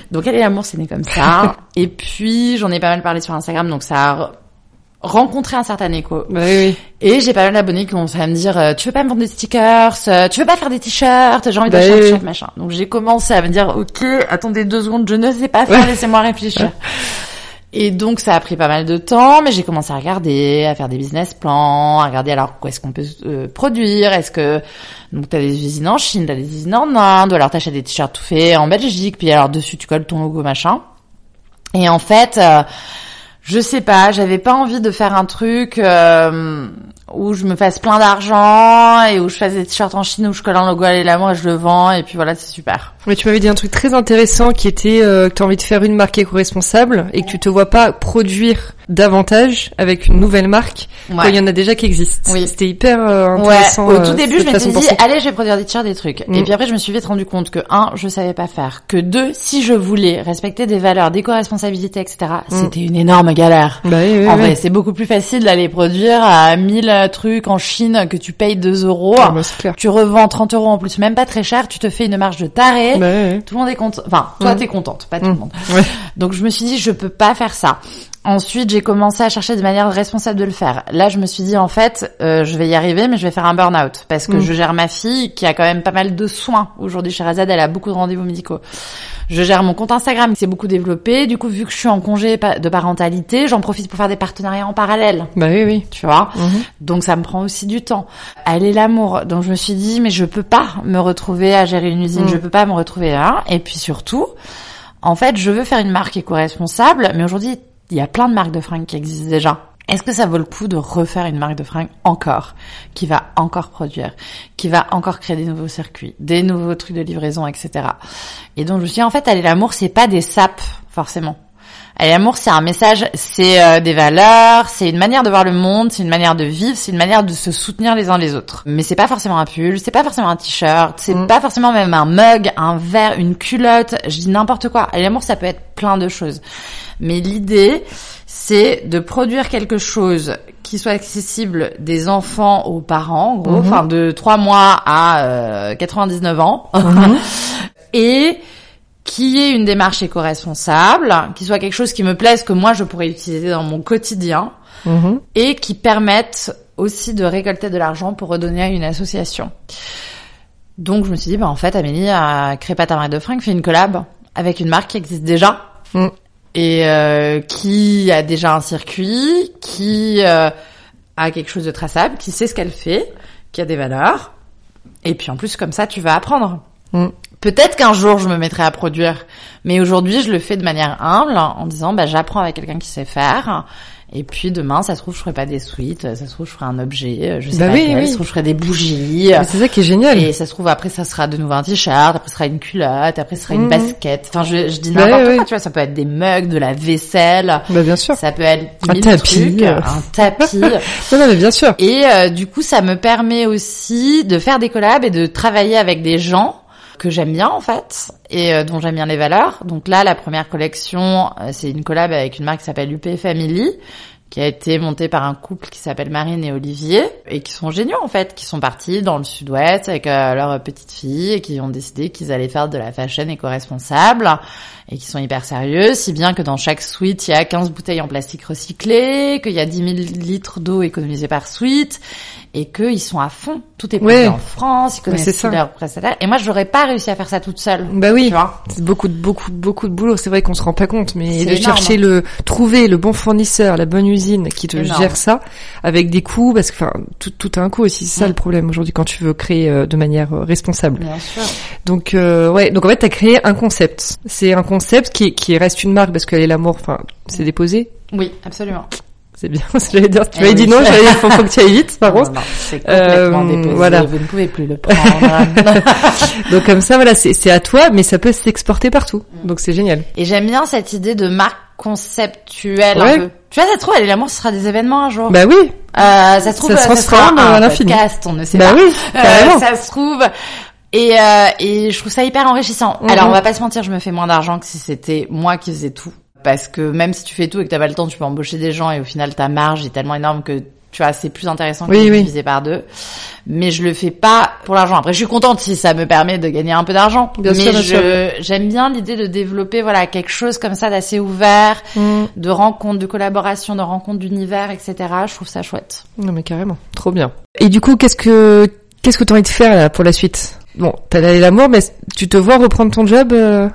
Donc aller l'amour, c'est né comme ça. et puis j'en ai pas mal parlé sur Instagram, donc ça a re- rencontré un certain écho. Bah oui, oui. Et j'ai pas mal d'abonnés qui commencé à me dire euh, tu veux pas me vendre des stickers, euh, tu veux pas faire des t-shirts, j'ai envie Bah d'acheter un oui. t-shirt machin. Donc j'ai commencé à me dire ok, attendez deux secondes, je ne sais pas faire, Ouais. laissez-moi réfléchir. Et donc ça a pris pas mal de temps, mais j'ai commencé à regarder, à faire des business plans, à regarder alors où est-ce qu'on peut euh, produire, est-ce que donc t'as des usines en Chine, t'as des usines en Inde, ou alors t'achètes des t-shirts tout faits en Belgique, puis alors dessus tu colles ton logo machin. Et en fait, euh, je sais pas, j'avais pas envie de faire un truc euh, où je me fasse plein d'argent et où je fasse des t-shirts en Chine où je colle un logo à l'amour et je le vends et puis voilà, c'est super. Mais tu m'avais dit un truc très intéressant qui était euh, que tu envie de faire une marque éco-responsable et que tu te vois pas produire davantage avec une nouvelle marque quand il y en a déjà qui existent. Oui. C'était hyper euh, intéressant. Ouais. Au euh, tout début, je m'étais façon de dit, allez, je vais produire des t-shirts, des trucs. Et Mm. puis après, je me suis vite rendu compte que un, je savais pas faire. Que deux, si je voulais respecter des valeurs, d'éco-responsabilité, etc., c'était une énorme galère. Bah oui, oui, en vrai, c'est beaucoup plus facile d'aller produire à 1000 trucs en Chine que tu payes 2 euros. Ah, bah. Tu revends 30 euros en plus, même pas très cher, tu te fais une marge de taré. Bah. Tout le monde est content. Enfin, toi, Mm. t'es contente, pas tout Mm. le monde. Ouais. Donc, je me suis dit, je peux pas faire ça. Ensuite, j'ai commencé à chercher des manières responsables de le faire. Là, je me suis dit, en fait, euh, je vais y arriver, mais je vais faire un burn-out. Parce que Mm. je gère ma fille, qui a quand même pas mal de soins. Aujourd'hui, chez Razad, elle a beaucoup de rendez-vous médicaux. Je gère mon compte Instagram, qui s'est beaucoup développé. Du coup, vu que je suis en congé de parentalité, j'en profite pour faire des partenariats en parallèle. Bah oui, oui. Tu vois? Mhm. donc ça me prend aussi du temps. Elle est l'amour. Donc je me suis dit mais je peux pas me retrouver à gérer une usine, Mm. je peux pas me retrouver là. Et puis surtout, en fait, je veux faire une marque éco-responsable, mais aujourd'hui, il y a plein de marques de fringues qui existent déjà. Est-ce que ça vaut le coup de refaire une marque de fringues encore, qui va encore produire, qui va encore créer des nouveaux circuits, des nouveaux trucs de livraison, etc. Et donc je me suis dit en fait, aller l'amour, c'est pas des sapes forcément. Aller l'amour, c'est un message, c'est euh, des valeurs, c'est une manière de voir le monde, c'est une manière de vivre, c'est une manière de se soutenir les uns les autres. Mais c'est pas forcément un pull, c'est pas forcément un t-shirt, c'est Mm. pas forcément même un mug, un verre, une culotte. Je dis n'importe quoi. Aller l'amour, ça peut être plein de choses. Mais l'idée, c'est de produire quelque chose qui soit accessible des enfants aux parents, en gros, Mhm. enfin de 3 mois à euh, 99 ans, Mhm. et qui ait une démarche éco-responsable, qui soit quelque chose qui me plaise, que moi je pourrais utiliser dans mon quotidien, Mhm. et qui permette aussi de récolter de l'argent pour redonner à une association. Donc je me suis dit, bah en fait Amélie, ta marque de fringues, fais une collab avec une marque qui existe déjà Mm. et euh, qui a déjà un circuit, qui euh, a quelque chose de traçable, qui sait ce qu'elle fait, qui a des valeurs. Et puis en plus comme ça, tu vas apprendre. Mm. Peut-être qu'un jour je me mettrai à produire, mais aujourd'hui je le fais de manière humble en disant bah j'apprends avec quelqu'un qui sait faire. Et puis demain, ça se trouve, je ferai pas des suites, ça se trouve, je ferai un objet, je sais Bah pas oui, quel, oui. ça se trouve, je ferai des bougies. C'est ça qui est génial. Et ça se trouve après ça sera de nouveau un t-shirt, après ça sera une culotte, après ça sera une Mhm. basket. Enfin je, je dis Bah n'importe ouais, quoi, ouais. tu vois, ça peut être des mugs, de la vaisselle, Bah bien sûr. ça peut être Un tapis. trucs, un tapis. Non, non, mais bien sûr. Et euh, du coup, ça me permet aussi de faire des collabs et de travailler avec des gens que j'aime bien en fait et euh, dont j'aime bien les valeurs. Donc là, la première collection, euh, c'est une collab avec une marque qui s'appelle UP Family qui a été montée par un couple qui s'appelle Marine et Olivier et qui sont géniaux en fait, qui sont partis dans le sud-ouest avec euh, leur petite fille et qui ont décidé qu'ils allaient faire de la fashion éco-responsable et qui sont hyper sérieux, si bien que dans chaque suite, il y a 15 bouteilles en plastique recyclé, qu'il y a 10 000 litres d'eau économisés par suite, et qu'ils sont à fond. Tout est Ouais. en France, ils connaissent leurs prestataires. Et moi, j'aurais pas réussi à faire ça toute seule. Bah oui. C'est beaucoup de beaucoup beaucoup de boulot. C'est vrai qu'on se rend pas compte, mais de énorme. chercher le trouver le bon fournisseur, la bonne usine qui te Énorme. gère ça avec des coûts, parce que enfin tout, tout a un coût aussi. C'est ça le problème aujourd'hui quand tu veux créer euh, de manière euh, responsable. Bien sûr. Donc euh, ouais, donc en fait t'as créé un concept. C'est un concept qui qui reste une marque parce qu'elle est l'amour. Enfin, c'est déposé. Oui, absolument. C'est bien. J'allais dire. Tu Eh m'avais dit oui. non. J'allais dire faut, faut que tu ailles vite. Par contre. non, c'est complètement Euh, déposé. voilà. Vous ne pouvez plus le prendre. Donc comme ça voilà, c'est c'est à toi, mais ça peut s'exporter partout. Donc c'est génial. Et j'aime bien cette idée de marque conceptuelle Ouais. un peu. Tu vois, ça se trouve, elle est l'amour, ce sera des événements un jour. Bah oui. Euh, ça se trouve, Ça se euh, transforme à l'infini. podcast, on ne sait Bah pas. oui. Euh, ça se trouve. Et, euh, et je trouve ça hyper enrichissant. Mhm. Alors, on va pas se mentir, je me fais moins d'argent que si c'était moi qui faisais tout. Parce que même si tu fais tout et que t'as pas le temps, tu peux embaucher des gens et au final, ta marge est tellement énorme que tu vois, c'est plus intéressant que Oui, de oui. diviser par deux. Mais je le fais pas pour l'argent. Après, je suis contente si ça me permet de gagner un peu d'argent. Mais j'aime bien l'idée de développer, voilà, quelque chose comme ça d'assez ouvert, Mm. de rencontres, de collaboration, de rencontres d'univers, etc. Je trouve ça chouette. Non mais carrément, trop bien. Et du coup, qu'est-ce que qu'est-ce que t'as envie de faire là pour la suite? Bon, t'as l'amour, mais tu te vois reprendre ton job euh?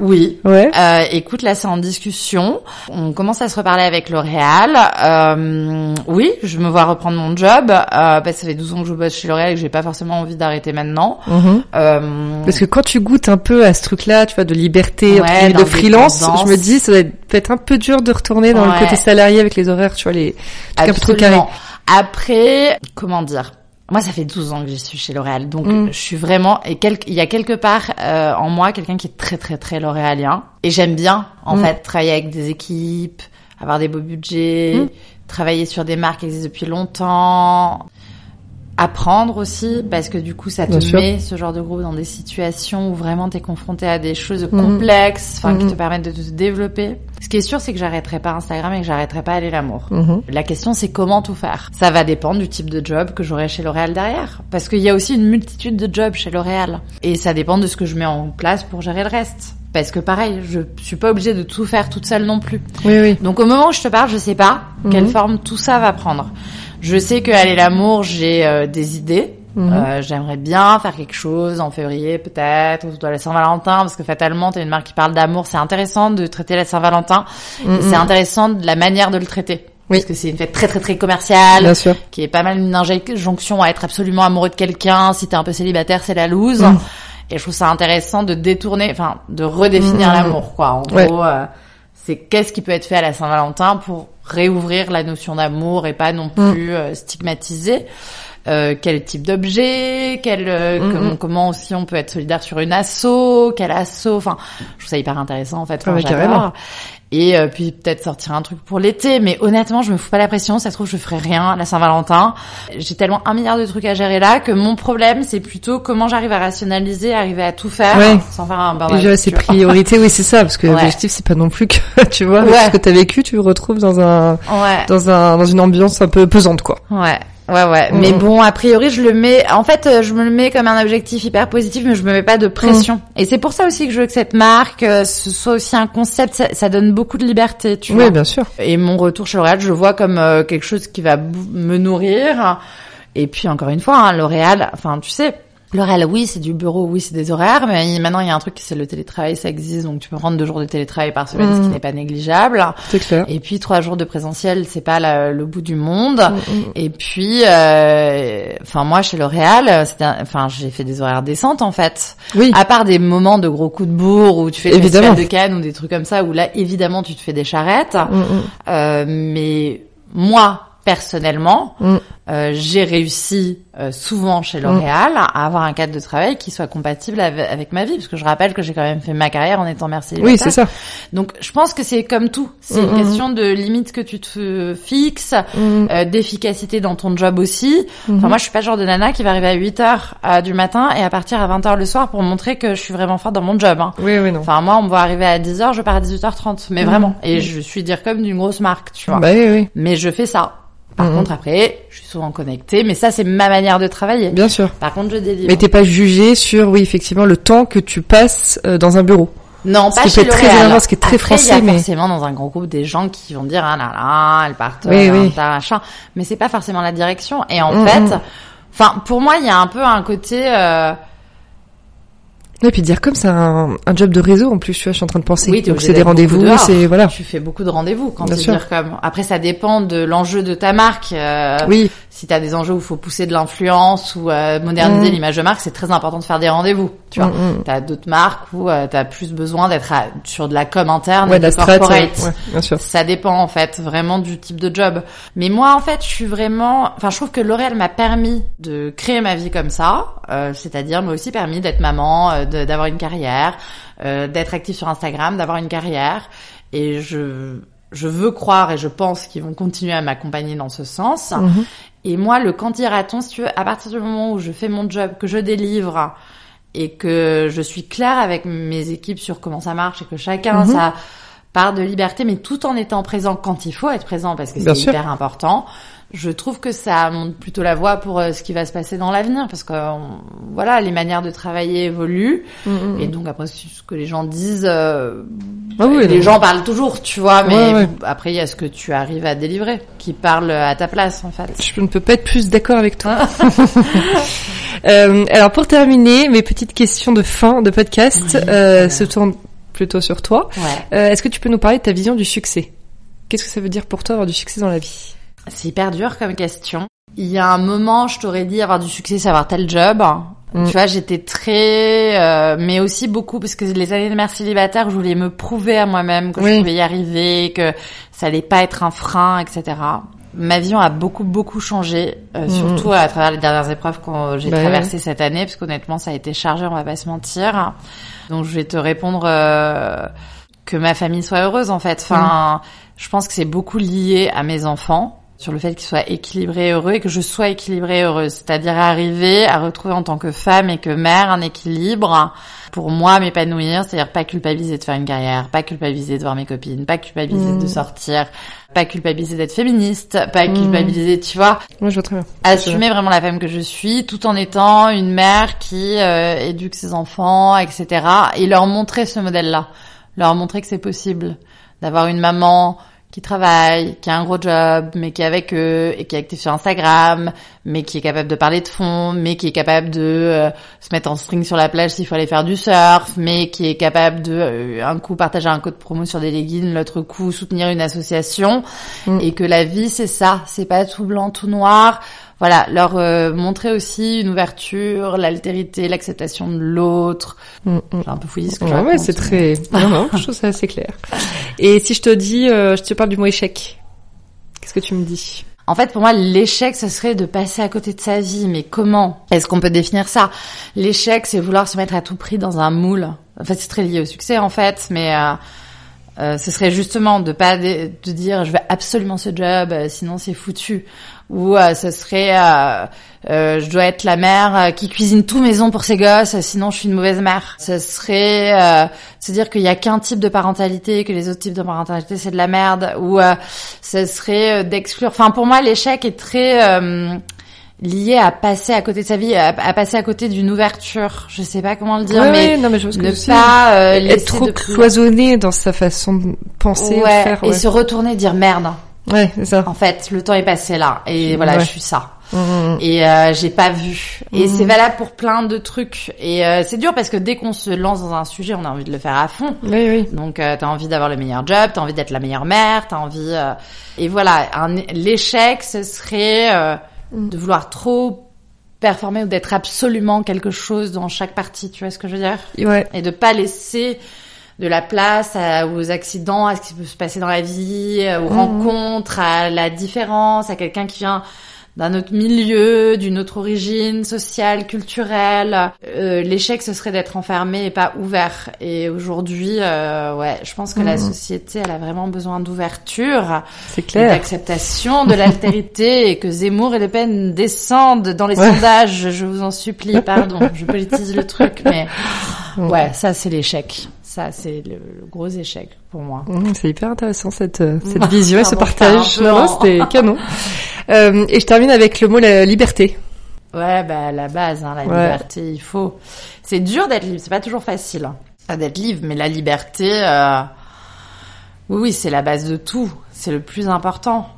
Oui. Ouais. Euh, écoute, là c'est en discussion. On commence à se reparler avec L'Oréal. Euh, oui, je me vois reprendre mon job. Euh, parce que ça fait 12 ans que je bosse chez L'Oréal et que j'ai pas forcément envie d'arrêter maintenant. Euh, Parce que quand tu goûtes un peu à ce truc-là, tu vois, de liberté, Ouais, de freelance, je me dis, ça va être, un peu dur de retourner dans Ouais. le côté salarié avec les horaires, tu vois, les trucs un peu trop carrés. Après, comment dire? Moi, ça fait 12 ans que je suis chez L'Oréal, donc Mm. je suis vraiment et quel- il y a quelque part euh, en moi quelqu'un qui est très très très L'Oréalien et j'aime bien en Mm. fait travailler avec des équipes, avoir des beaux budgets, Mm. travailler sur des marques qui existent depuis longtemps, apprendre aussi parce que du coup ça te Bien sûr. met ce genre de groupe dans des situations où vraiment t'es confronté à des choses Mhm. complexes, enfin qui Mhm. te permettent de te développer. Ce qui est sûr c'est que j'arrêterai pas Instagram et que j'arrêterai pas aller l'amour. Mhm. La question, c'est comment tout faire. Ça va dépendre du type de job que j'aurai chez L'Oréal derrière. Parce qu'il y a aussi une multitude de jobs chez L'Oréal. Et ça dépend de ce que je mets en place pour gérer le reste. Parce que pareil, je suis pas obligée de tout faire toute seule non plus. Oui, oui. Donc au moment où je te parle, je sais pas quelle forme tout ça va prendre. Je sais que aller l'amour, j'ai euh, des idées. Mhm. Euh, J'aimerais bien faire quelque chose en février peut-être, autour de la Saint-Valentin, parce que fatalement, t'as une marque qui parle d'amour. C'est intéressant de traiter la Saint-Valentin. Mhm. C'est intéressant de la manière de le traiter. Oui. Parce que c'est une fête très très très commerciale, Bien sûr. qui est pas mal une injonction à être absolument amoureux de quelqu'un. Si t'es un peu célibataire, c'est la loose. Mm. Et je trouve ça intéressant de détourner, enfin, de redéfinir l'amour, quoi. En Ouais. gros, euh, c'est qu'est-ce qui peut être fait à la Saint-Valentin pour réouvrir la notion d'amour et pas non Mm. plus euh, stigmatiser. Euh, quel type d'objet, quel, euh, Mm, comment, mm. comment aussi on peut être solidaire sur une asso, quel asso, enfin, je trouve ça hyper intéressant en fait. Ah ouais, j'adore. carrément. Et euh, puis peut-être sortir un truc pour l'été, mais honnêtement, je me fous pas la pression. Ça se trouve, je ferai rien à la Saint-Valentin. J'ai tellement un milliard de trucs à gérer là que mon problème, c'est plutôt comment j'arrive à rationaliser, arriver à tout faire Ouais. sans faire un ses tu vois. priorités, oui, c'est ça, parce que Ouais. l'objectif, c'est pas non plus que, tu vois, Ouais. ce que t'as vécu, tu le retrouves dans un, dans un, dans une ambiance un peu pesante, quoi. Ouais. Ouais ouais, mais bon a priori je le mets en fait euh, je me le mets comme un objectif hyper positif mais je me mets pas de pression. Et c'est pour ça aussi que je veux que cette marque euh, ce soit aussi un concept ça, ça donne beaucoup de liberté, tu vois. Oui, bien sûr. Et mon retour chez L'Oréal, je le vois comme euh, quelque chose qui va me nourrir. Et puis encore une fois, hein, L'Oréal, enfin tu sais, L'Oréal, oui, c'est du bureau, oui, c'est des horaires, mais maintenant il y a un truc, c'est le télétravail, ça existe, donc tu peux prendre deux jours de télétravail par semaine, ce qui n'est pas négligeable. C'est clair. Et puis trois jours de présentiel, c'est pas la- le bout du monde. Mm, Et puis, euh, enfin moi chez L'Oréal, enfin j'ai fait des horaires décentes en fait. Oui. À part des moments de gros coups de bourre où tu fais festival de Cannes ou des trucs comme ça, où là évidemment tu te fais des charrettes. Mm, mm. Euh, mais moi, personnellement, Mm. Euh, j'ai réussi euh, souvent chez L'Oréal à avoir un cadre de travail qui soit compatible avec, avec ma vie, parce que je rappelle que j'ai quand même fait ma carrière en étant mère célibataire. Oui, c'est ça. Donc, je pense que c'est comme tout. C'est Mm, une mm, question de limites que tu te fixes, Mm. euh, d'efficacité dans ton job aussi. Mhm. Enfin, moi, je suis pas le genre de nana qui va arriver à 8 heures du matin et à partir à 20 heures le soir pour montrer que je suis vraiment forte dans mon job. hein. Oui, oui, non. Enfin, moi, on me voit arriver à 10 heures, je pars à 18h30. Mais vraiment. Et je suis dire comme d'une grosse marque, tu vois. Bah oui, oui. Mais je fais ça. Par Mhm. contre, après, je suis souvent connectée. Mais ça, c'est ma manière de travailler. Bien sûr. Par contre, je délivre. Mais t'es pas jugé sur, oui, effectivement, le temps que tu passes euh, dans un bureau. Non, Ce pas chez très énervant, ce qui est très Après, français, il y a mais- forcément dans un gros groupe des gens qui vont dire ah là là, elles partent Oui, oui. machin. Mais c'est pas forcément la direction. Et en Mm, fait, mm. enfin, pour moi, il y a un peu un côté. Euh, Et puis dire comme c'est un, un job de réseau en plus, tu vois, je suis en train de penser. Oui, Donc c'est des rendez-vous, c'est voilà. Tu fais beaucoup de rendez-vous quand tu dire comme. Après, ça dépend de l'enjeu de ta marque. euh, Oui, Si t'as des enjeux où il faut pousser de l'influence ou euh, moderniser Mm. l'image de marque, c'est très important de faire des rendez-vous. Tu vois, Mm, mm. t'as d'autres marques où euh, t'as plus besoin d'être sur de la com interne, ouais, et de la strat, corporate. ouais, ouais, bien sûr. Ça dépend en fait vraiment du type de job. Mais moi en fait, je suis vraiment, enfin je trouve que L'Oréal m'a permis de créer ma vie comme ça, euh, c'est-à-dire m'a aussi permis d'être maman, euh, d'avoir une carrière, euh, d'être active sur Instagram, d'avoir une carrière. Et je je veux croire et je pense qu'ils vont continuer à m'accompagner dans ce sens. Mhm. Et moi, le quand ira-t-on, si tu veux, à partir du moment où je fais mon job, que je délivre et que je suis claire avec mes équipes sur comment ça marche et que chacun Mhm. ça part de liberté, mais tout en étant présent quand il faut être présent parce que c'est hyper important. Je trouve que ça montre plutôt la voie pour euh, ce qui va se passer dans l'avenir parce que euh, voilà, les manières de travailler évoluent Mhm. et donc après ce que les gens disent, euh, Ah oui, les non. gens parlent toujours, tu vois, mais Ouais, ouais. après il y a ce que tu arrives à délivrer qui parle à ta place en fait. Je ne peux pas être plus d'accord avec toi. Euh, alors pour terminer, mes petites questions de fin de podcast Oui, se tournent plutôt sur toi. Ouais. Est-ce que tu peux nous parler de ta vision du succès? Qu'est-ce que ça veut dire pour toi avoir du succès dans la vie? C'est hyper dur comme question. Il y a un moment, je t'aurais dit avoir du succès, c'est avoir tel job. Mm. Tu vois, j'étais très, euh, mais aussi beaucoup parce que les années de mère célibataire, je voulais me prouver à moi-même que Oui. je pouvais y arriver, que ça allait pas être un frein, etc. Ma vision a beaucoup beaucoup changé, euh, Mm. surtout à travers les dernières épreuves que j'ai Bah traversées cette année, parce qu'honnêtement, ça a été chargé, on va pas se mentir. Donc, je vais te répondre. euh, que ma famille soit heureuse en fait. Enfin, je pense que c'est beaucoup lié à mes enfants sur le fait qu'ils soient équilibrés et heureux et que je sois équilibrée et heureuse. C'est-à-dire arriver à retrouver en tant que femme et que mère un équilibre pour moi m'épanouir, c'est-à-dire pas culpabiliser de faire une carrière, pas culpabiliser de voir mes copines, pas culpabiliser Mm. de sortir, pas culpabiliser d'être féministe, pas Mm. culpabiliser, tu vois, Moi, je vois très bien. assumer vraiment la femme que je suis tout en étant une mère qui euh, éduque ses enfants, etc. Et leur montrer ce modèle-là, leur montrer que c'est possible d'avoir une maman qui travaille, qui a un gros job, mais qui est avec eux et qui est active sur Instagram, mais qui est capable de parler de fond, mais qui est capable de euh, se mettre en string sur la plage s'il faut aller faire du surf, mais qui est capable de euh, un coup partager un code promo sur des leggings, l'autre coup soutenir une association, Mm. et que la vie c'est ça, c'est pas tout blanc, tout noir. Voilà, leur euh, montrer aussi une ouverture, l'altérité, l'acceptation de l'autre. Mm, mm. Un peu fouillé ce que je Ouais, ouais, c'est très. Non, non, je trouve ça assez clair. Et si je te dis, euh, je te parle du mot échec, qu'est-ce que tu me dis? En fait, pour moi, l'échec, ce serait de passer à côté de sa vie. Mais comment est-ce qu'on peut définir ça? L'échec, c'est vouloir se mettre à tout prix dans un moule. En fait, c'est très lié au succès, en fait, mais euh, euh, ce serait justement de pas de, de dire je veux absolument ce job, euh, sinon c'est foutu. Ou euh, ce serait euh, euh, je dois être la mère euh, qui cuisine tout maison pour ses gosses, euh, sinon je suis une mauvaise mère. Ce serait euh, se dire qu'il y a qu'un type de parentalité, que les autres types de parentalité c'est de la merde. Ou euh, ce serait d'exclure. Enfin pour moi l'échec est très euh, lié à passer à côté de sa vie, à, à passer à côté d'une ouverture. Je sais pas comment le dire, Ouais, mais non, mais je que ne pas euh, Être trop de cloisonné dans sa façon de penser, ouais, de faire. et Ouais, se retourner dire merde. Ouais c'est ça. En fait, le temps est passé là et voilà, Ouais. je suis ça. Mm, mm. Et euh, j'ai pas vu. Et c'est valable pour plein de trucs. Et euh, c'est dur parce que dès qu'on se lance dans un sujet, on a envie de le faire à fond. Oui, oui. Donc euh, t'as envie d'avoir le meilleur job, t'as envie d'être la meilleure mère, t'as envie. euh, Et voilà, l'échec, ce serait euh, de vouloir trop performer ou d'être absolument quelque chose dans chaque partie. Tu vois ce que je veux dire? Ouais. et de pas laisser de la place à- aux accidents, à ce qui peut se passer dans la vie, euh, aux Mhm. rencontres, à la différence, à quelqu'un qui vient d'un autre milieu, d'une autre origine sociale, culturelle. Euh, L'échec, ce serait d'être enfermé et pas ouvert. Et aujourd'hui, euh, ouais, je pense que la Mhm. société, elle a vraiment besoin d'ouverture, C'est et clair. d'acceptation, de l'altérité, et que Zemmour et Le Pen descendent dans les Ouais. sondages. Je vous en supplie, pardon, je politise le truc, mais ouais, ça c'est l'échec. Ça c'est le, le gros échec pour moi. Mm, C'est hyper intéressant cette, euh, cette vision et ce partage. Non, c'était canon. Euh, et je termine avec le mot la liberté. Ouais, bah la base, hein, la Ouais. liberté, il faut. C'est dur d'être libre, c'est pas toujours facile hein, d'être libre, mais la liberté, euh... oui, oui, c'est la base de tout. C'est le plus important.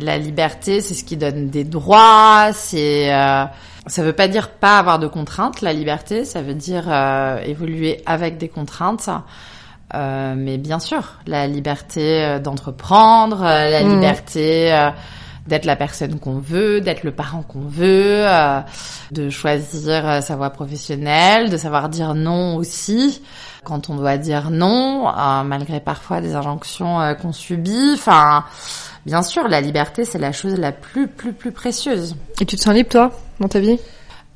La liberté, c'est ce qui donne des droits. C'est, euh... ça veut pas dire pas avoir de contraintes. La liberté, ça veut dire euh, évoluer avec des contraintes. Euh, mais bien sûr, la liberté euh, d'entreprendre, la Mhm. liberté euh, d'être la personne qu'on veut, d'être le parent qu'on veut, euh, de choisir euh, sa voie professionnelle, de savoir dire non aussi quand on doit dire non, euh, malgré parfois des injonctions euh, qu'on subit. Enfin, bien sûr, la liberté, c'est la chose la plus, plus, plus précieuse. Et tu te sens libre, toi, dans ta vie?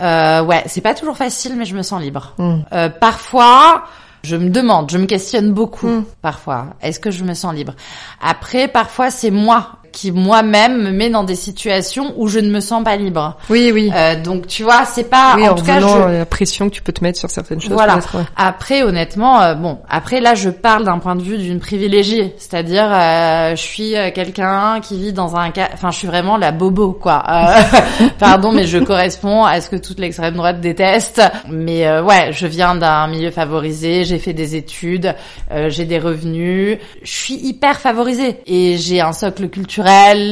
Euh, ouais, c'est pas toujours facile, mais je me sens libre. Mm. Euh, parfois, je me demande, je me questionne beaucoup. Mm. Parfois, est-ce que je me sens libre? Après, parfois, c'est moi qui moi-même me met dans des situations où je ne me sens pas libre. Oui, oui. Euh, donc, tu vois, c'est pas. oui, en, en, tout cas, je... la pression que tu peux te mettre sur certaines choses. Voilà. ouais. Après, honnêtement, euh, bon, après là, je parle d'un point de vue d'une privilégiée, c'est-à-dire, euh, je suis euh, quelqu'un qui vit dans un cas, enfin, je suis vraiment la bobo, quoi. Euh, pardon, mais je corresponds à ce que toute l'extrême droite déteste. Mais euh, ouais, je viens d'un milieu favorisé, j'ai fait des études, euh, j'ai des revenus, je suis hyper favorisée et j'ai un socle culturel.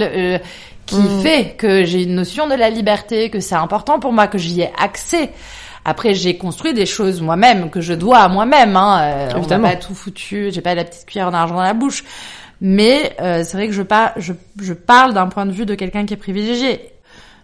Euh, qui Mm. fait que j'ai une notion de la liberté, que c'est important pour moi, que j'y ai accès. Après, j'ai construit des choses moi-même que je dois à moi-même. Hein. Euh, on pas tout foutu, j'ai pas la petite cuillère d'argent dans la bouche. Mais euh, c'est vrai que je, par- je, je parle d'un point de vue de quelqu'un qui est privilégié.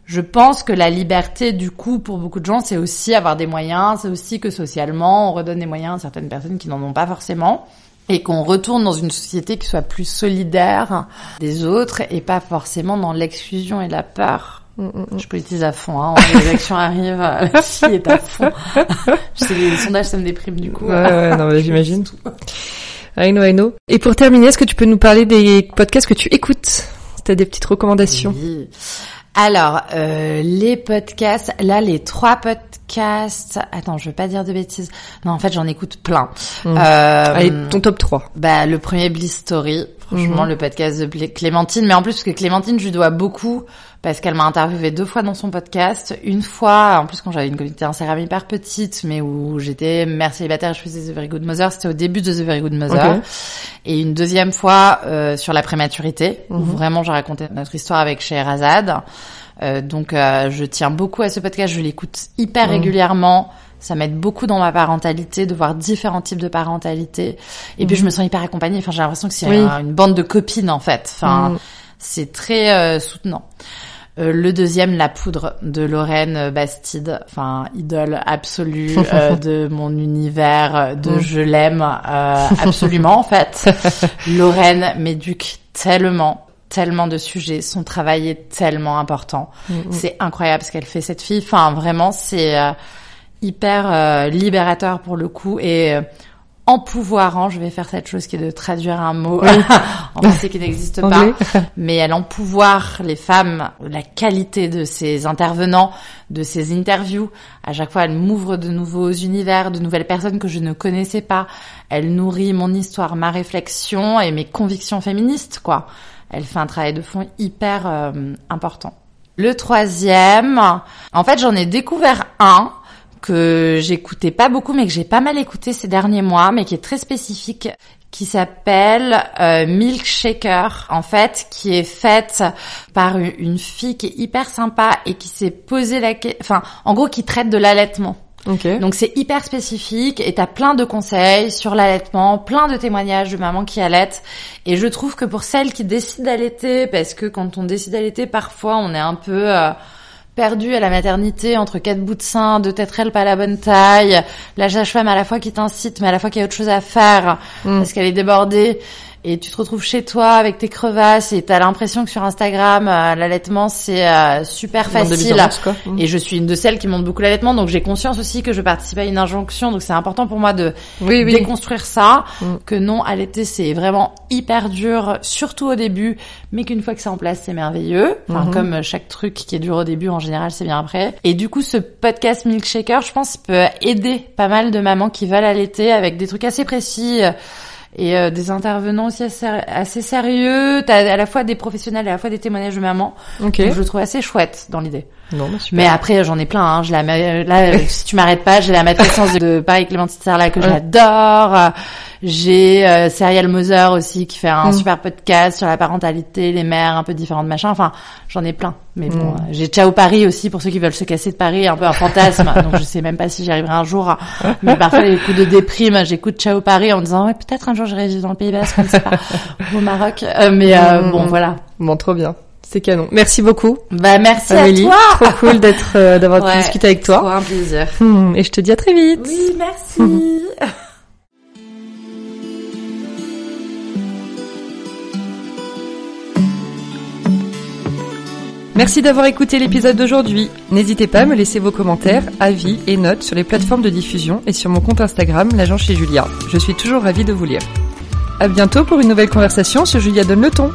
Je pense que la liberté, du coup, pour beaucoup de gens, c'est aussi avoir des moyens, c'est aussi que socialement, on redonne des moyens à certaines personnes qui n'en ont pas forcément, et qu'on retourne dans une société qui soit plus solidaire des autres, et pas forcément dans l'exclusion et la peur. Mm, mm, mm. Je politise à fond, hein. Les élections arrivent, euh, la fille est à fond. Je sais, les sondages, ça me déprime du coup. Ouais, ouais, non, mais j'imagine. I know, I know. Et pour terminer, est-ce que tu peux nous parler des podcasts que tu écoutes? T'as des petites recommandations. Oui. Alors, euh, les podcasts, là, les trois podcasts... Attends, je veux pas dire de bêtises. Non, en fait, j'en écoute plein. Mm. Euh, Allez, ton top 3. Bah, le premier Bliss Story, franchement, Mhm. le podcast de Clémentine, mais en plus parce que Clémentine, je lui dois beaucoup parce qu'elle m'a interviewé deux fois dans son podcast. Une fois, en plus quand j'avais une communauté Instagram hyper petite, mais où j'étais mère célibataire, et je faisais The Very Good Mother, c'était au début de The Very Good Mother. Et une deuxième fois euh, sur la prématurité, où Mhm. vraiment j'ai raconté notre histoire avec Scheherazade. Euh, donc euh, je tiens beaucoup à ce podcast, je l'écoute hyper Mhm. régulièrement. Ça m'aide beaucoup dans ma parentalité de voir différents types de parentalité. Et puis je me sens hyper accompagnée. Enfin, j'ai l'impression que c'est Mhm. Oui. une bande de copines en fait. Enfin, Mhm. c'est très euh, soutenant. Euh, le deuxième, La Poudre de Lorraine Bastide, enfin idole absolue euh, de mon univers, euh, de Mm. je l'aime euh, absolument en fait. Lorraine m'éduque tellement, tellement de sujets. Son travail est tellement important. C'est incroyable ce qu'elle fait cette fille. Enfin vraiment, c'est euh, hyper euh, libérateur pour le coup et euh, empouvoirant. Je vais faire cette chose qui est de traduire un mot en français qui n'existe pas mais elle empouvoire les femmes, la qualité de ses intervenants, de ses interviews. À chaque fois, elle m'ouvre de nouveaux univers, de nouvelles personnes que je ne connaissais pas. Elle nourrit mon histoire, ma réflexion et mes convictions féministes, quoi. Elle fait un travail de fond hyper euh, important. Le troisième, en fait, j'en ai découvert un que j'écoutais pas beaucoup, mais que j'ai pas mal écouté ces derniers mois, mais qui est très spécifique, qui s'appelle euh, Milkshaker, en fait, qui est faite par une- fille qui est hyper sympa et qui s'est posé la question, enfin, en gros, qui traite de l'allaitement. Ok. Donc c'est hyper spécifique et t'as plein de conseils sur l'allaitement, plein de témoignages de mamans qui allaitent. Et je trouve que pour celles qui décident d'allaiter, parce que quand on décide d'allaiter, parfois on est un peu euh, perdu à la maternité entre quatre bouts de sein, deux tétrelles pas la bonne taille, la sage-femme à la fois qui t'incite mais à la fois qui a autre chose à faire Mm. parce qu'elle est débordée. Et tu te retrouves chez toi avec tes crevasses et t'as l'impression que sur Instagram, euh, l'allaitement c'est euh, super facile. quoi. Et je suis une de celles qui montre beaucoup l'allaitement, donc j'ai conscience aussi que je participe à une injonction, donc c'est important pour moi de Oui, oui. déconstruire ça, Mm. que non, allaiter c'est vraiment hyper dur, surtout au début, mais qu'une fois que c'est en place, c'est merveilleux. Enfin, Mhm. comme chaque truc qui est dur au début, en général, c'est bien après. Et du coup, ce podcast Milkshaker, je pense, peut aider pas mal de mamans qui veulent allaiter avec des trucs assez précis. Et euh, des intervenants aussi assez, assez sérieux. T'as à la fois des professionnels et à la fois des témoignages de mamans. Ok. Donc, je le trouve assez chouette dans l'idée. Non, bah, super. Mais après, j'en ai plein. Hein. Je la mets- là, si tu m'arrêtes pas, j'ai la matrescence de, Paris Clémentine Serla que Ouais. j'adore. J'ai euh, Serial Mother aussi qui fait un Mm. super podcast sur la parentalité, les mères un peu différentes, machin. Enfin, j'en ai plein. Mais bon, Mm. euh, j'ai Ciao Paris aussi pour ceux qui veulent se casser de Paris, un peu un fantasme. donc je sais même pas si j'y arriverai un jour. Mais parfois, les coups de déprime, j'écoute Ciao Paris en me disant ouais, peut-être un jour j'irai vivre dans le Pays Basque, on sait pas, ou au Maroc. Euh, mais euh, Mm. bon, voilà. Bon, trop bien. C'est canon. Merci beaucoup, Bah merci Amélie. à toi. Trop cool d'être, euh, d'avoir Ouais, discuter avec Trop toi. un plaisir. Hmm, Et je te dis à très vite. Oui, merci. Merci d'avoir écouté l'épisode d'aujourd'hui. N'hésitez pas à me laisser vos commentaires, avis et notes sur les plateformes de diffusion et sur mon compte Instagram, l'agent chez Julia. Je suis toujours ravie de vous lire. À bientôt pour une nouvelle conversation sur Julia Donne le ton.